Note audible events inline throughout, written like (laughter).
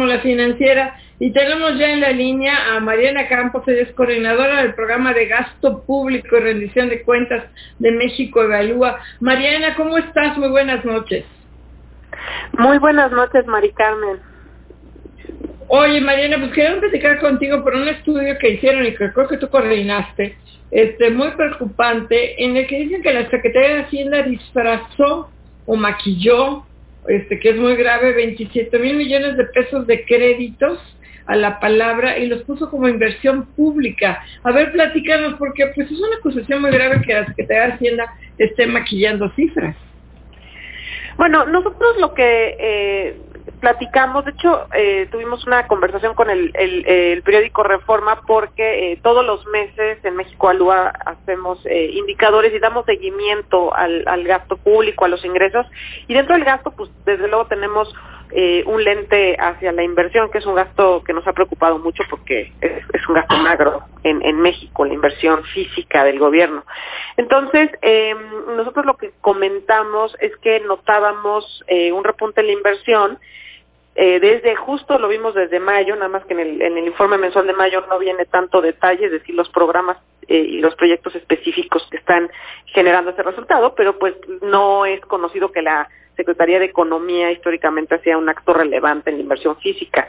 Fórmula Financiera y tenemos ya en la línea a Mariana Campos, ella es coordinadora del programa de gasto público y rendición de cuentas de México Evalúa. Mariana, ¿cómo estás? Muy buenas noches. Muy buenas noches, Mari Carmen. Oye, Mariana, pues quería platicar contigo por un estudio que hicieron y que creo que tú coordinaste, este, muy preocupante, en el que dicen que la Secretaría de Hacienda disfrazó o maquilló este, que es muy grave, 27 mil millones de pesos de créditos a la palabra y los puso como inversión pública. A ver, platícanos, porque pues es una acusación muy grave que la Secretaría de Hacienda esté maquillando cifras. Bueno, nosotros lo que eh, platicamos, de hecho, eh, tuvimos una conversación con el, el, periódico Reforma porque eh, todos los meses en México Alúa hacemos eh, indicadores y damos seguimiento al, al, gasto público, a los ingresos. Y dentro del gasto, pues desde luego tenemos un lente hacia la inversión, que es un gasto que nos ha preocupado mucho porque es, un gasto magro en, en, México, la inversión física del gobierno. Entonces, nosotros lo que comentamos es que notábamos un repunte en la inversión, eh, desde justo lo vimos desde mayo, nada más que en el, en el informe mensual de mayo no viene tanto detalle, es decir, los programas eh, y los proyectos específicos que están generando ese resultado, pero pues no es conocido que la Secretaría de Economía históricamente hacía un acto relevante en la inversión física.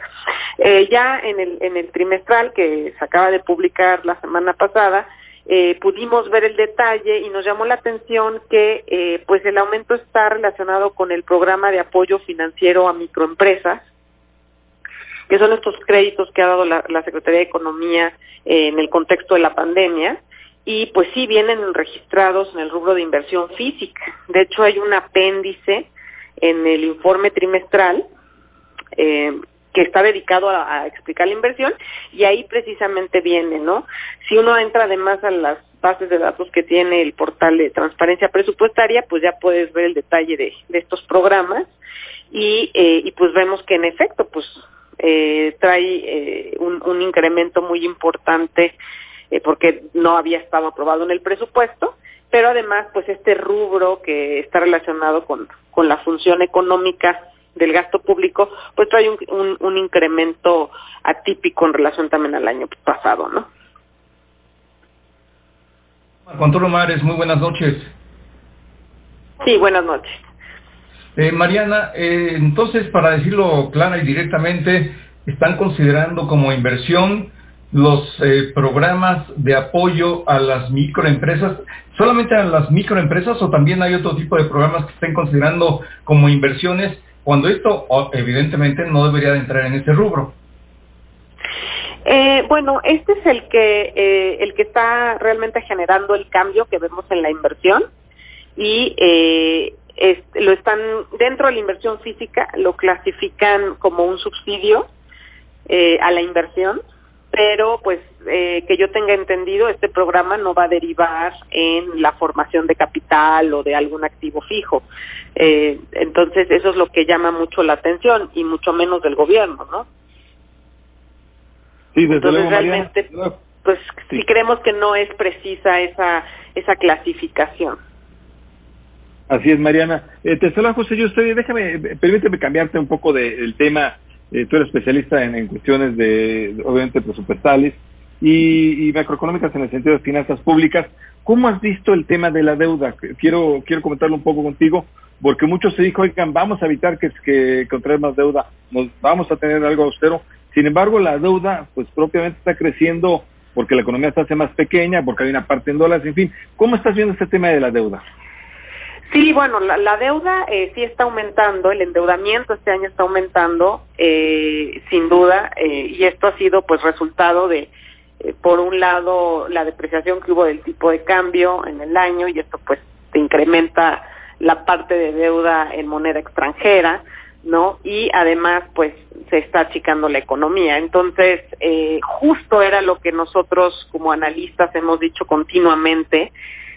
Eh, ya en el, en el trimestral que se acaba de publicar la semana pasada, eh, pudimos ver el detalle y nos llamó la atención que eh, pues el aumento está relacionado con el programa de apoyo financiero a microempresas, que son estos créditos que ha dado la, Secretaría de Economía en el contexto de la pandemia, y pues sí vienen registrados en el rubro de inversión física. De hecho, hay un apéndice en el informe trimestral eh, que está dedicado a, explicar la inversión y ahí precisamente viene, ¿no? Si uno entra además a las bases de datos que tiene el portal de transparencia presupuestaria, pues ya puedes ver el detalle de, estos programas y, eh, y pues vemos que en efecto, pues eh, trae un, un, incremento muy importante porque no había estado aprobado en el presupuesto, pero además pues este rubro que está relacionado con, con la función económica del gasto público, pues trae un, un, incremento atípico en relación también al año pasado, ¿no? Marco Antonio Mares, muy buenas noches. Sí, buenas noches. Eh, Mariana, eh, entonces, para decirlo clara y directamente, ¿están considerando como inversión los eh, programas de apoyo a las microempresas, solamente a las microempresas o también hay otro tipo de programas que estén considerando como inversiones cuando esto evidentemente no debería de entrar en ese rubro. Eh, bueno, este es el que eh, el que está realmente generando el cambio que vemos en la inversión y eh, lo están dentro de la inversión física lo clasifican como un subsidio a la inversión pero pues eh, que yo tenga entendido, este programa no va a derivar en la formación de capital o de algún activo fijo. Eh, entonces, eso es lo que llama mucho la atención y mucho menos del gobierno, ¿no? Sí, desde entonces, realmente, pues sí. creemos que no es precisa esa, esa clasificación. Así es, Mariana. Eh, te saluda José yo estoy, déjame, permíteme cambiarte un poco del tema eh, tú eres especialista en, cuestiones de, obviamente, presupuestales y, macroeconómicas en el sentido de finanzas públicas. ¿Cómo has visto el tema de la deuda? Quiero, quiero comentarlo un poco contigo, porque muchos se dijo, oigan, vamos a evitar que, que contraer más deuda, nos vamos a tener algo austero. Sin embargo, la deuda, pues propiamente está creciendo porque la economía está hace más pequeña, porque hay una parte en dólares, en fin. ¿Cómo estás viendo este tema de la deuda? Sí, bueno, la, deuda eh, sí está aumentando, el endeudamiento este año está aumentando, eh, sin duda, eh, y esto ha sido pues resultado de, eh, por un lado, la depreciación que hubo del tipo de cambio en el año, y esto pues incrementa la parte de deuda en moneda extranjera, ¿no? Y además, pues, se está achicando la economía. Entonces, eh, justo era lo que nosotros como analistas hemos dicho continuamente,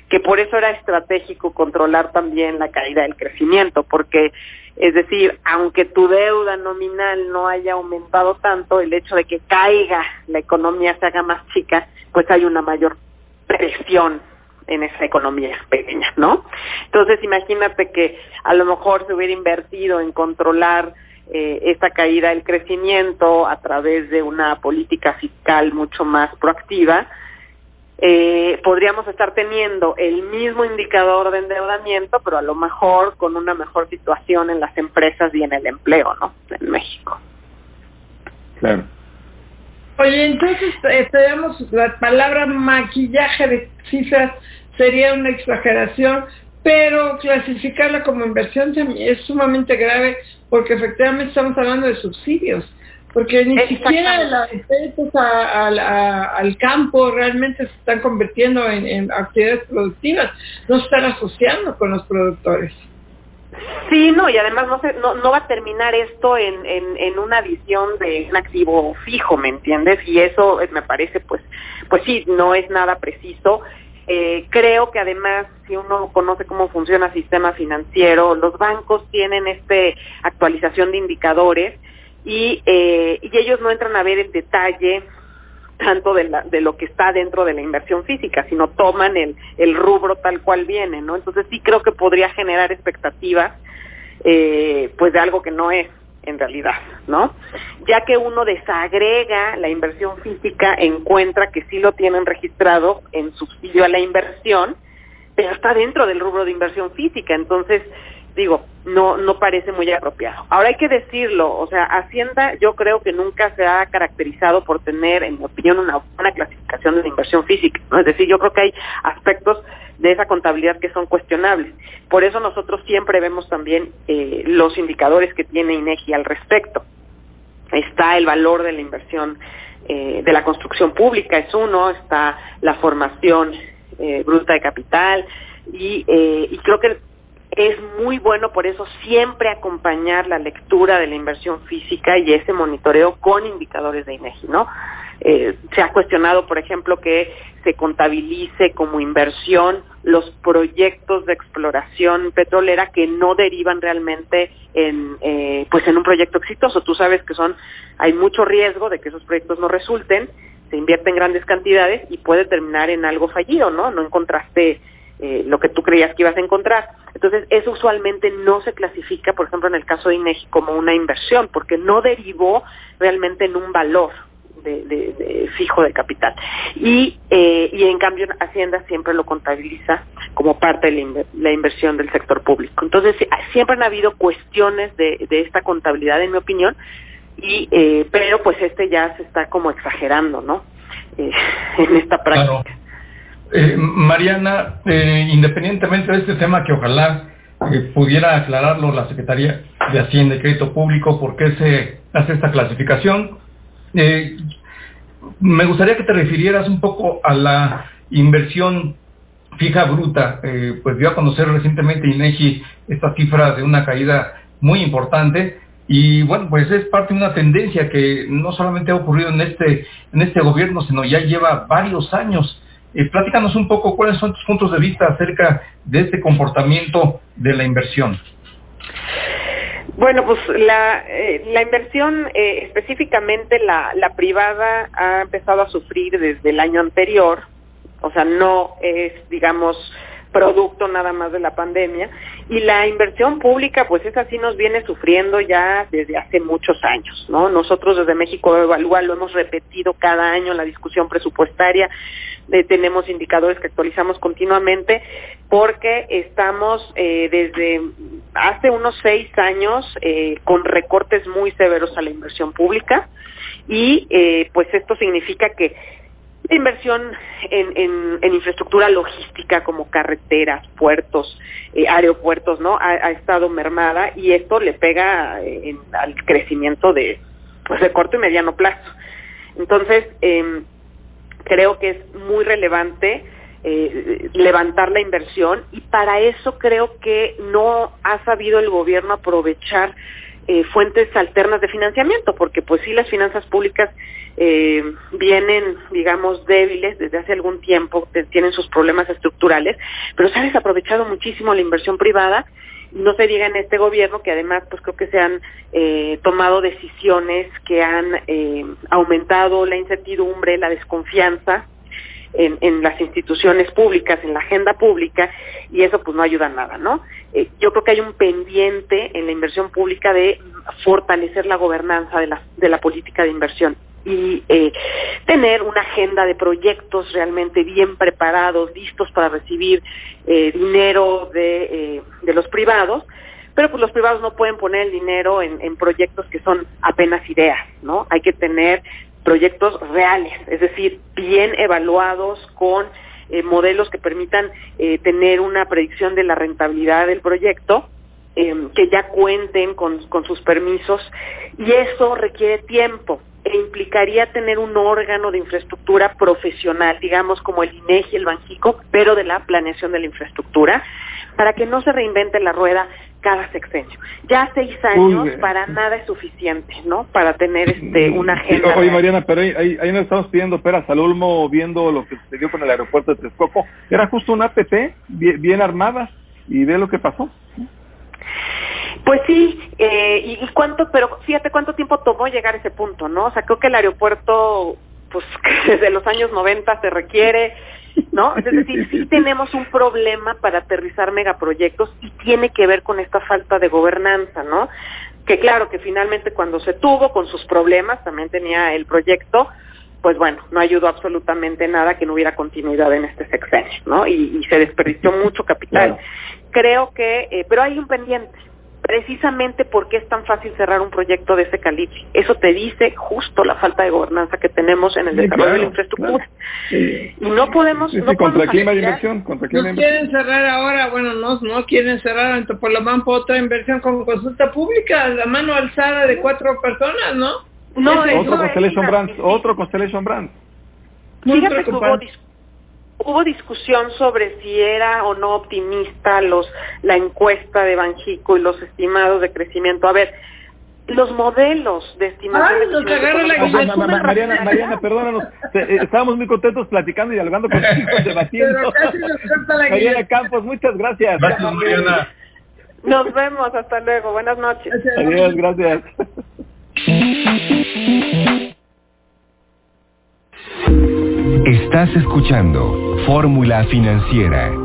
que por eso era estratégico controlar también la caída del crecimiento, porque es decir, aunque tu deuda nominal no haya aumentado tanto, el hecho de que caiga la economía se haga más chica, pues hay una mayor presión en esa economía pequeña, ¿no? Entonces imagínate que a lo mejor se hubiera invertido en controlar eh, esta caída del crecimiento a través de una política fiscal mucho más proactiva, eh, podríamos estar teniendo el mismo indicador de endeudamiento, pero a lo mejor con una mejor situación en las empresas y en el empleo, ¿no? En México. Claro. Oye, entonces tenemos la palabra maquillaje de cifras sería una exageración, pero clasificarla como inversión es sumamente grave porque efectivamente estamos hablando de subsidios porque ni siquiera las al campo realmente se están convirtiendo en, actividades productivas, no se están asociando con los productores. Sí, no, y además no, se, no, no va a terminar esto en, en, en una visión de un activo fijo, ¿me entiendes? Y eso me parece, pues, pues sí, no es nada preciso. Eh, creo que además, si uno conoce cómo funciona el sistema financiero, los bancos tienen este actualización de indicadores y, eh, y ellos no entran a ver el detalle tanto de, la, de lo que está dentro de la inversión física, sino toman el, rubro tal cual viene, ¿no? Entonces sí creo que podría generar expectativas, eh, pues de algo que no es en realidad, ¿no? Ya que uno desagrega la inversión física, encuentra que sí lo tienen registrado en subsidio a la inversión, pero está dentro del rubro de inversión física, entonces digo, no, no parece muy apropiado. Ahora hay que decirlo, o sea, Hacienda yo creo que nunca se ha caracterizado por tener, en mi opinión, una buena clasificación de la inversión física. Es decir, yo creo que hay aspectos de esa contabilidad que son cuestionables. Por eso nosotros siempre vemos también eh, los indicadores que tiene INEGI al respecto. Está el valor de la inversión eh, de la construcción pública, es uno, está la formación eh, bruta de capital, y, y creo que es muy bueno por eso siempre acompañar la lectura de la inversión física y ese monitoreo con indicadores de INEGI, ¿no? Eh, se ha cuestionado, por ejemplo, que se contabilice como inversión los proyectos de exploración petrolera que no derivan realmente en, eh, pues en un proyecto exitoso. Tú sabes que son, hay mucho riesgo de que esos proyectos no resulten, se invierten grandes cantidades y puede terminar en algo fallido, ¿no? No encontraste eh, lo que tú creías que ibas a encontrar. Entonces, eso usualmente no se clasifica, por ejemplo, en el caso de INEGI, como una inversión, porque no derivó realmente en un valor de, fijo de capital. Y, eh, y en cambio, Hacienda siempre lo contabiliza como parte de la, inversión del sector público. Entonces, siempre han habido cuestiones de, esta contabilidad, en mi opinión, y eh, pero pues este ya se está como exagerando, ¿no? (laughs) en esta práctica. Eh, Mariana, eh, independientemente de este tema que ojalá eh, pudiera aclararlo la Secretaría de Hacienda y Crédito Público, por qué se hace esta clasificación, me gustaría que te refirieras un poco a la inversión fija bruta, pues dio a conocer recientemente INEGI esta cifra de una caída muy importante y bueno, pues es parte de una tendencia que no solamente ha ocurrido en este, en este gobierno, sino ya lleva varios años. Eh, platícanos un poco cuáles son tus puntos de vista acerca de este comportamiento de la inversión. Bueno, pues la, eh, la inversión, eh, específicamente la, la privada, ha empezado a sufrir desde el año anterior, o sea, no es, digamos, producto nada más de la pandemia. Y la inversión pública, pues esa sí nos viene sufriendo ya desde hace muchos años, ¿no? Nosotros desde México Evalúa lo hemos repetido cada año en la discusión presupuestaria, eh, tenemos indicadores que actualizamos continuamente, porque estamos eh, desde hace unos seis años eh, con recortes muy severos a la inversión pública y pues esto significa que la inversión en, en, infraestructura logística como carreteras, puertos, eh, aeropuertos, ¿no? Ha, estado mermada y esto le pega eh, al crecimiento de, pues, de corto y mediano plazo. Entonces, em, creo que es muy relevante eh, levantar la inversión y para eso creo que no ha sabido el gobierno aprovechar eh, fuentes alternas de financiamiento, porque pues sí las finanzas públicas eh, vienen, digamos, débiles desde hace algún tiempo, tienen sus problemas estructurales, pero se ha desaprovechado muchísimo la inversión privada no se diga en este gobierno que además pues creo que se han eh, tomado decisiones que han eh, aumentado la incertidumbre, la desconfianza en, en, las instituciones públicas, en la agenda pública, y eso pues no ayuda a nada, ¿no? Eh, yo creo que hay un pendiente en la inversión pública de fortalecer la gobernanza de la, de la política de inversión y eh, tener una agenda de proyectos realmente bien preparados, listos para recibir eh, dinero de, eh, de los privados, pero pues los privados no pueden poner el dinero en, en proyectos que son apenas ideas, ¿no? Hay que tener proyectos reales, es decir, bien evaluados con modelos que permitan tener una predicción de la rentabilidad del proyecto, que ya cuenten con, con sus permisos, y eso requiere tiempo e implicaría tener un órgano de infraestructura profesional, digamos como el INEGI, el Banjico, pero de la planeación de la infraestructura, para que no se reinvente la rueda cada sexenio. Ya seis años para nada es suficiente, ¿no? Para tener este una agenda. Oye, Mariana, pero ahí, ahí, nos estamos pidiendo peras al olmo viendo lo que sucedió con el aeropuerto de Texcoco. Era justo una APP bien, bien armada y ve lo que pasó. Pues sí, eh, y, y, cuánto, pero fíjate cuánto tiempo tomó llegar a ese punto, ¿no? O sea, creo que el aeropuerto, pues (laughs) desde los años 90 se requiere, ¿no? Es decir, sí (laughs) tenemos un problema para aterrizar megaproyectos y tiene que ver con esta falta de gobernanza, ¿no? Que claro, que finalmente cuando se tuvo con sus problemas, también tenía el proyecto, pues bueno, no ayudó absolutamente nada que no hubiera continuidad en este sexenio, ¿no? Y, y se desperdició mucho capital. Claro. Creo que, eh, pero hay un pendiente, precisamente porque es tan fácil cerrar un proyecto de ese calibre. Eso te dice justo la falta de gobernanza que tenemos en el sí, desarrollo claro, de la infraestructura. Claro. Sí. Y no podemos... Sí, no contra clima de inversión. Contra clima nos quieren cerrar ahora, bueno, no, no quieren cerrar en Topolomán por otra inversión con consulta pública, la mano alzada de cuatro personas, ¿no? No, otro Constellation Brands, otro Constellation Brands. Fíjate que hubo, hubo discusión sobre si era o no optimista los la encuesta de Banjico y los estimados de crecimiento. A ver, los modelos de estimación Ay, nos agarra la ma, ma, ma, Mariana, Mariana, perdónanos, eh, estábamos muy contentos platicando y dialogando contigo, debatiendo. Mariana Campos, muchas gracias. Gracias, Mariana. Nos vemos, hasta luego, buenas noches. Adiós, gracias. Estás escuchando Fórmula Financiera.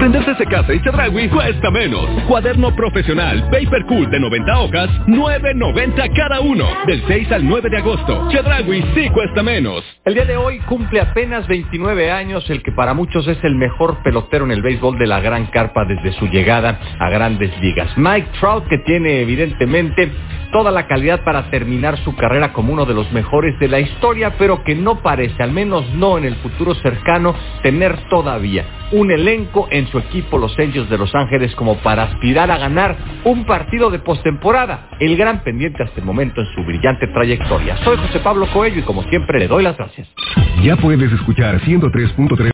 Aprender desde casa y Chedragui cuesta menos. Cuaderno profesional Paper Cool de 90 hojas, 9.90 cada uno. Del 6 al 9 de agosto. Chedragui sí cuesta menos. El día de hoy cumple apenas 29 años el que para muchos es el mejor pelotero en el béisbol de la Gran Carpa desde su llegada a grandes ligas. Mike Trout que tiene evidentemente toda la calidad para terminar su carrera como uno de los mejores de la historia, pero que no parece, al menos no en el futuro cercano, tener todavía un elenco en su equipo Los Angels de Los Ángeles como para aspirar a ganar un partido de postemporada, el gran pendiente hasta el momento en su brillante trayectoria. Soy José Pablo Coelho y como siempre le doy las gracias. Ya puedes escuchar 103.3